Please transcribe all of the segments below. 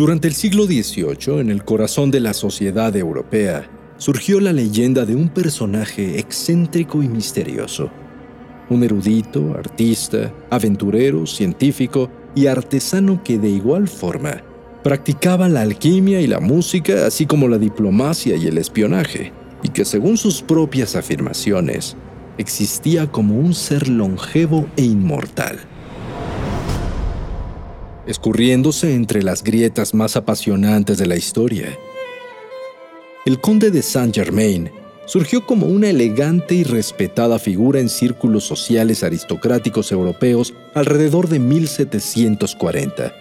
Durante el siglo XVIII, en el corazón de la sociedad europea, surgió la leyenda de un personaje excéntrico y misterioso. Un erudito, artista, aventurero, científico y artesano que de igual forma practicaba la alquimia y la música, así como la diplomacia y el espionaje, y que según sus propias afirmaciones, existía como un ser longevo e inmortal escurriéndose entre las grietas más apasionantes de la historia. El conde de Saint-Germain surgió como una elegante y respetada figura en círculos sociales aristocráticos europeos alrededor de 1740.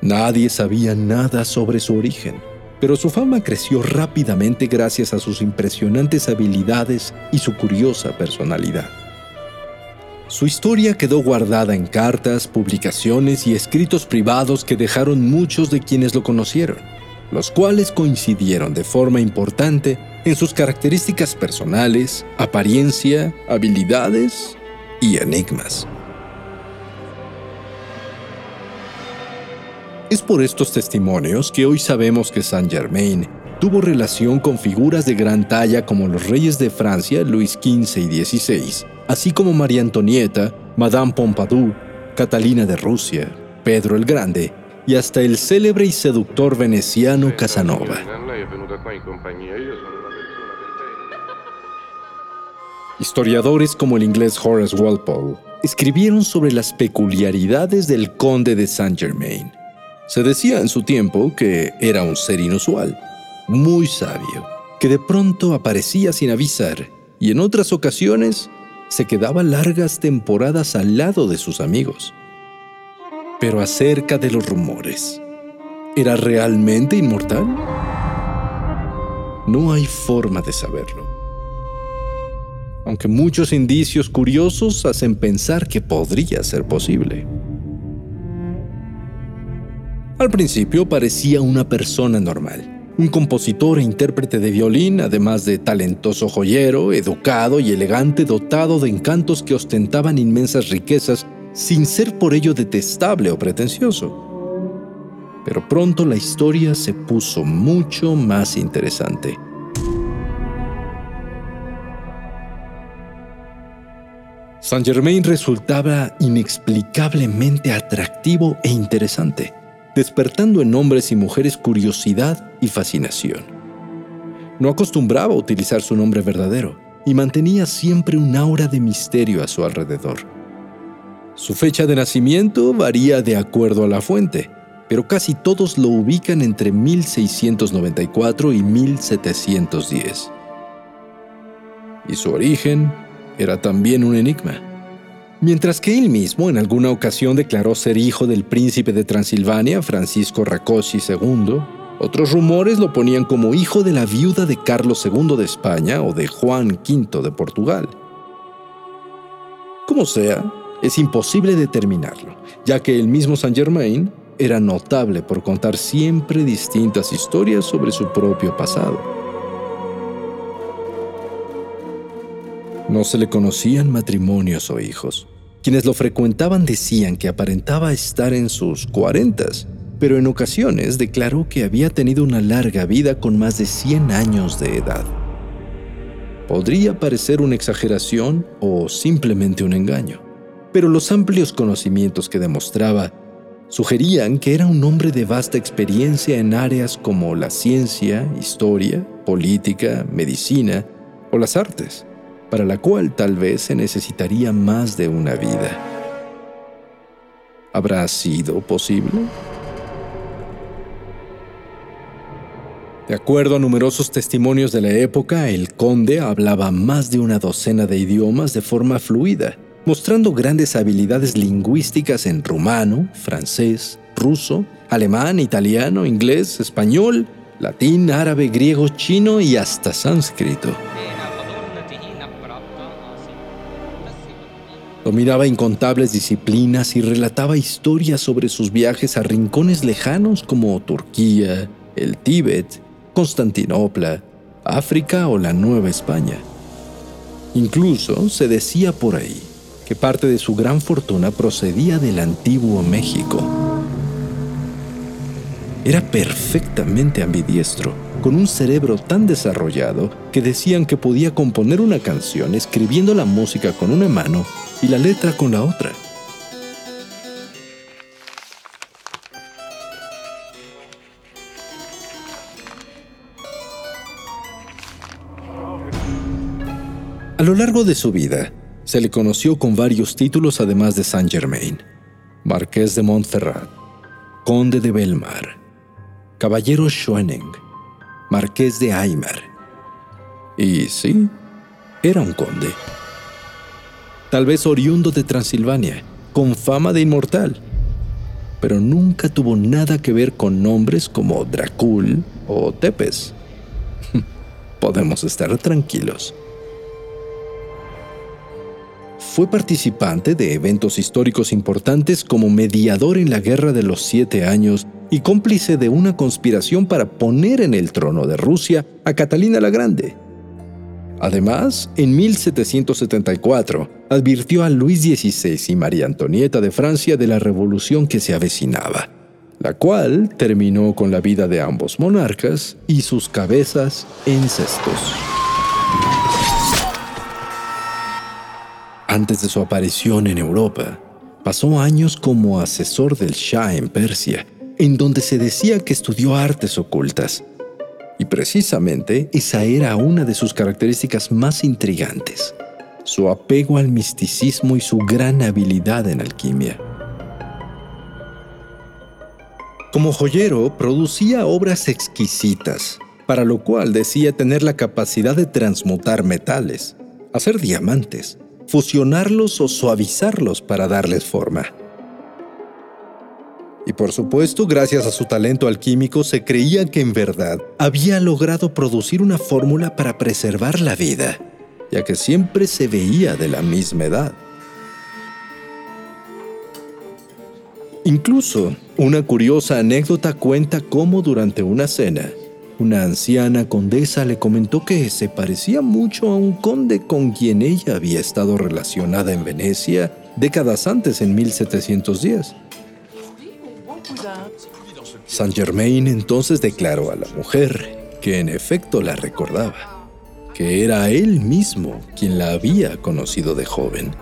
Nadie sabía nada sobre su origen, pero su fama creció rápidamente gracias a sus impresionantes habilidades y su curiosa personalidad. Su historia quedó guardada en cartas, publicaciones y escritos privados que dejaron muchos de quienes lo conocieron, los cuales coincidieron de forma importante en sus características personales, apariencia, habilidades y enigmas. Es por estos testimonios que hoy sabemos que Saint Germain tuvo relación con figuras de gran talla como los reyes de Francia Luis XV y XVI, así como María Antonieta, Madame Pompadour, Catalina de Rusia, Pedro el Grande y hasta el célebre y seductor veneciano Casanova. Historiadores como el inglés Horace Walpole escribieron sobre las peculiaridades del conde de Saint Germain. Se decía en su tiempo que era un ser inusual, muy sabio, que de pronto aparecía sin avisar y en otras ocasiones se quedaba largas temporadas al lado de sus amigos. Pero acerca de los rumores, ¿era realmente inmortal? No hay forma de saberlo. Aunque muchos indicios curiosos hacen pensar que podría ser posible. Al principio parecía una persona normal un compositor e intérprete de violín, además de talentoso joyero, educado y elegante, dotado de encantos que ostentaban inmensas riquezas, sin ser por ello detestable o pretencioso. Pero pronto la historia se puso mucho más interesante. Saint Germain resultaba inexplicablemente atractivo e interesante despertando en hombres y mujeres curiosidad y fascinación. No acostumbraba a utilizar su nombre verdadero y mantenía siempre un aura de misterio a su alrededor. Su fecha de nacimiento varía de acuerdo a la fuente, pero casi todos lo ubican entre 1694 y 1710. Y su origen era también un enigma. Mientras que él mismo en alguna ocasión declaró ser hijo del príncipe de Transilvania, Francisco Racosi II, otros rumores lo ponían como hijo de la viuda de Carlos II de España o de Juan V de Portugal. Como sea, es imposible determinarlo, ya que el mismo Saint Germain era notable por contar siempre distintas historias sobre su propio pasado. No se le conocían matrimonios o hijos. Quienes lo frecuentaban decían que aparentaba estar en sus cuarentas, pero en ocasiones declaró que había tenido una larga vida con más de 100 años de edad. Podría parecer una exageración o simplemente un engaño, pero los amplios conocimientos que demostraba sugerían que era un hombre de vasta experiencia en áreas como la ciencia, historia, política, medicina o las artes para la cual tal vez se necesitaría más de una vida. ¿Habrá sido posible? De acuerdo a numerosos testimonios de la época, el conde hablaba más de una docena de idiomas de forma fluida mostrando grandes habilidades lingüísticas en rumano, francés, ruso, alemán, italiano, inglés, español, latín, árabe, griego, chino y hasta sánscrito. Dominaba incontables disciplinas y relataba historias sobre sus viajes a rincones lejanos como Turquía, el Tíbet, Constantinopla, África o la Nueva España. Incluso se decía por ahí que parte de su gran fortuna procedía del antiguo México. Era perfectamente ambidiestro, con un cerebro tan desarrollado que decían que podía componer una canción escribiendo la música con una mano y la letra con la otra. A lo largo de su vida, se le conoció con varios títulos además de Saint Germain, Marqués de Montferrat, Conde de Belmar, Caballero Schwenning, Marqués de Aymar. Y sí, era un conde. Tal vez oriundo de Transilvania, con fama de inmortal, pero nunca tuvo nada que ver con nombres como Dracul o Tepes. Podemos estar tranquilos. Fue participante de eventos históricos importantes como mediador en la Guerra de los Siete Años y cómplice de una conspiración para poner en el trono de Rusia a Catalina la Grande. Además, en 1774 advirtió a Luis XVI y María Antonieta de Francia de la revolución que se avecinaba, la cual terminó con la vida de ambos monarcas y sus cabezas en cestos. Antes de su aparición en Europa, pasó años como asesor del Shah en Persia, en donde se decía que estudió artes ocultas. Y precisamente esa era una de sus características más intrigantes, su apego al misticismo y su gran habilidad en alquimia. Como joyero, producía obras exquisitas, para lo cual decía tener la capacidad de transmutar metales, hacer diamantes, fusionarlos o suavizarlos para darles forma. Y por supuesto, gracias a su talento alquímico, se creía que en verdad había logrado producir una fórmula para preservar la vida, ya que siempre se veía de la misma edad. Incluso, una curiosa anécdota cuenta cómo durante una cena, una anciana condesa le comentó que se parecía mucho a un conde con quien ella había estado relacionada en Venecia décadas antes, en 1710. Saint Germain entonces declaró a la mujer que en efecto la recordaba, que era él mismo quien la había conocido de joven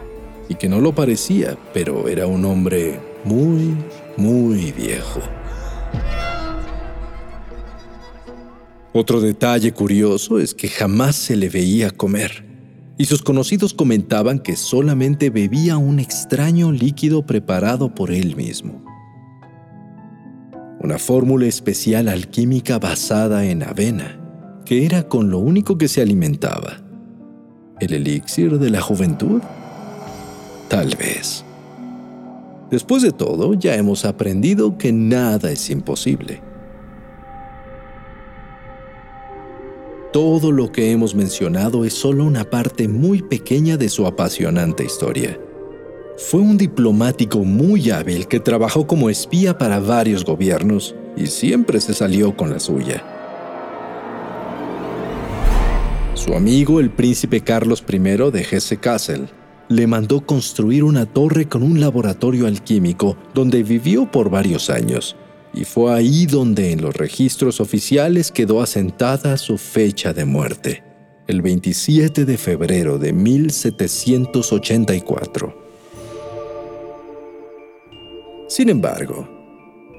y que no lo parecía, pero era un hombre muy, muy viejo. Otro detalle curioso es que jamás se le veía comer, y sus conocidos comentaban que solamente bebía un extraño líquido preparado por él mismo. Una fórmula especial alquímica basada en avena, que era con lo único que se alimentaba. ¿El elixir de la juventud? Tal vez. Después de todo, ya hemos aprendido que nada es imposible. Todo lo que hemos mencionado es solo una parte muy pequeña de su apasionante historia. Fue un diplomático muy hábil que trabajó como espía para varios gobiernos y siempre se salió con la suya. Su amigo, el príncipe Carlos I de Hesse-Kassel, le mandó construir una torre con un laboratorio alquímico donde vivió por varios años y fue ahí donde en los registros oficiales quedó asentada su fecha de muerte, el 27 de febrero de 1784. Sin embargo,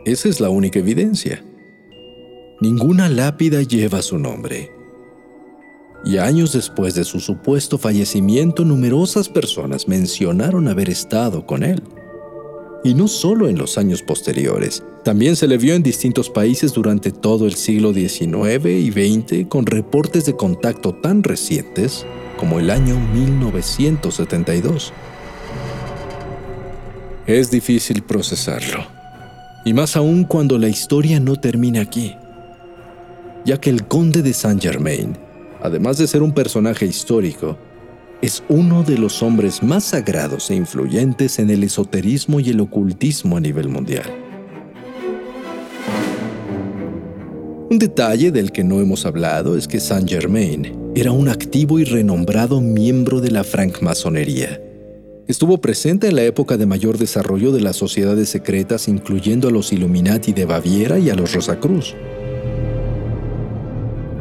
esa es la única evidencia. Ninguna lápida lleva su nombre. Y años después de su supuesto fallecimiento, numerosas personas mencionaron haber estado con él y no solo en los años posteriores. También se le vio en distintos países durante todo el siglo XIX y XX con reportes de contacto tan recientes como el año 1972. Es difícil procesarlo, y más aún cuando la historia no termina aquí, ya que el conde de Saint Germain, además de ser un personaje histórico, es uno de los hombres más sagrados e influyentes en el esoterismo y el ocultismo a nivel mundial. Un detalle del que no hemos hablado es que Saint Germain era un activo y renombrado miembro de la francmasonería. Estuvo presente en la época de mayor desarrollo de las sociedades secretas, incluyendo a los Illuminati de Baviera y a los Rosacruz.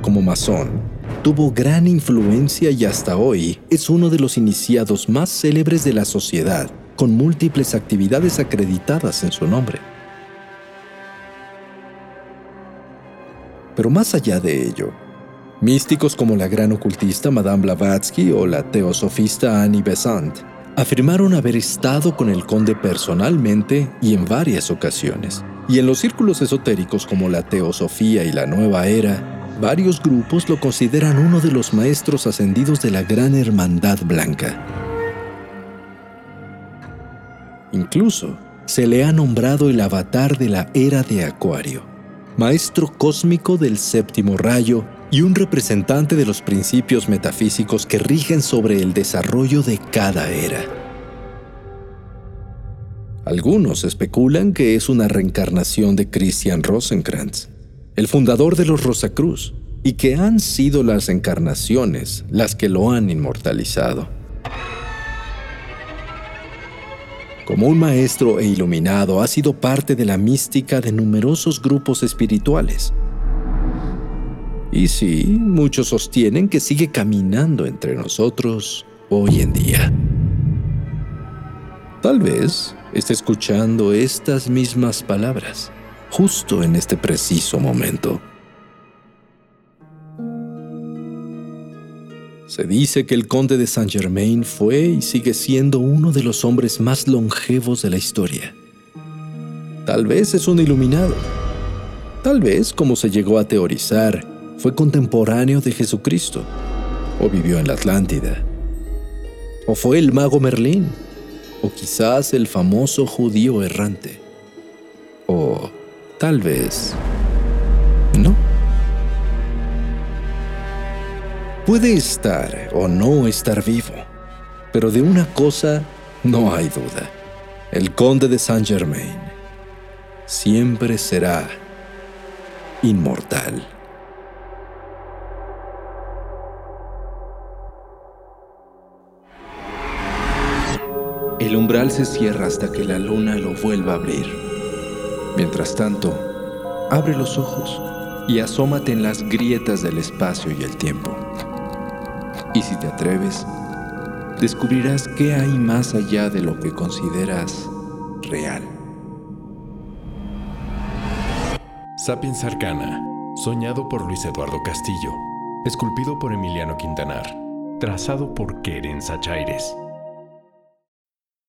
Como masón, tuvo gran influencia y hasta hoy es uno de los iniciados más célebres de la sociedad, con múltiples actividades acreditadas en su nombre. Pero más allá de ello, místicos como la gran ocultista Madame Blavatsky o la teosofista Annie Besant afirmaron haber estado con el conde personalmente y en varias ocasiones. Y en los círculos esotéricos como la teosofía y la nueva era, varios grupos lo consideran uno de los maestros ascendidos de la Gran Hermandad Blanca. Incluso se le ha nombrado el avatar de la era de Acuario maestro cósmico del séptimo rayo y un representante de los principios metafísicos que rigen sobre el desarrollo de cada era. Algunos especulan que es una reencarnación de Christian Rosenkrantz, el fundador de los Rosacruz, y que han sido las encarnaciones las que lo han inmortalizado. Como un maestro e iluminado, ha sido parte de la mística de numerosos grupos espirituales. Y sí, muchos sostienen que sigue caminando entre nosotros hoy en día. Tal vez esté escuchando estas mismas palabras justo en este preciso momento. Se dice que el conde de Saint Germain fue y sigue siendo uno de los hombres más longevos de la historia. Tal vez es un iluminado. Tal vez, como se llegó a teorizar, fue contemporáneo de Jesucristo. O vivió en la Atlántida. O fue el mago Merlín. O quizás el famoso judío errante. Tal vez... No. Puede estar o no estar vivo, pero de una cosa no hay duda. El conde de Saint Germain siempre será inmortal. El umbral se cierra hasta que la luna lo vuelva a abrir. Mientras tanto, abre los ojos y asómate en las grietas del espacio y el tiempo. Y si te atreves, descubrirás qué hay más allá de lo que consideras real. Sapiens Arcana, soñado por Luis Eduardo Castillo, esculpido por Emiliano Quintanar, trazado por Keren Sachaires.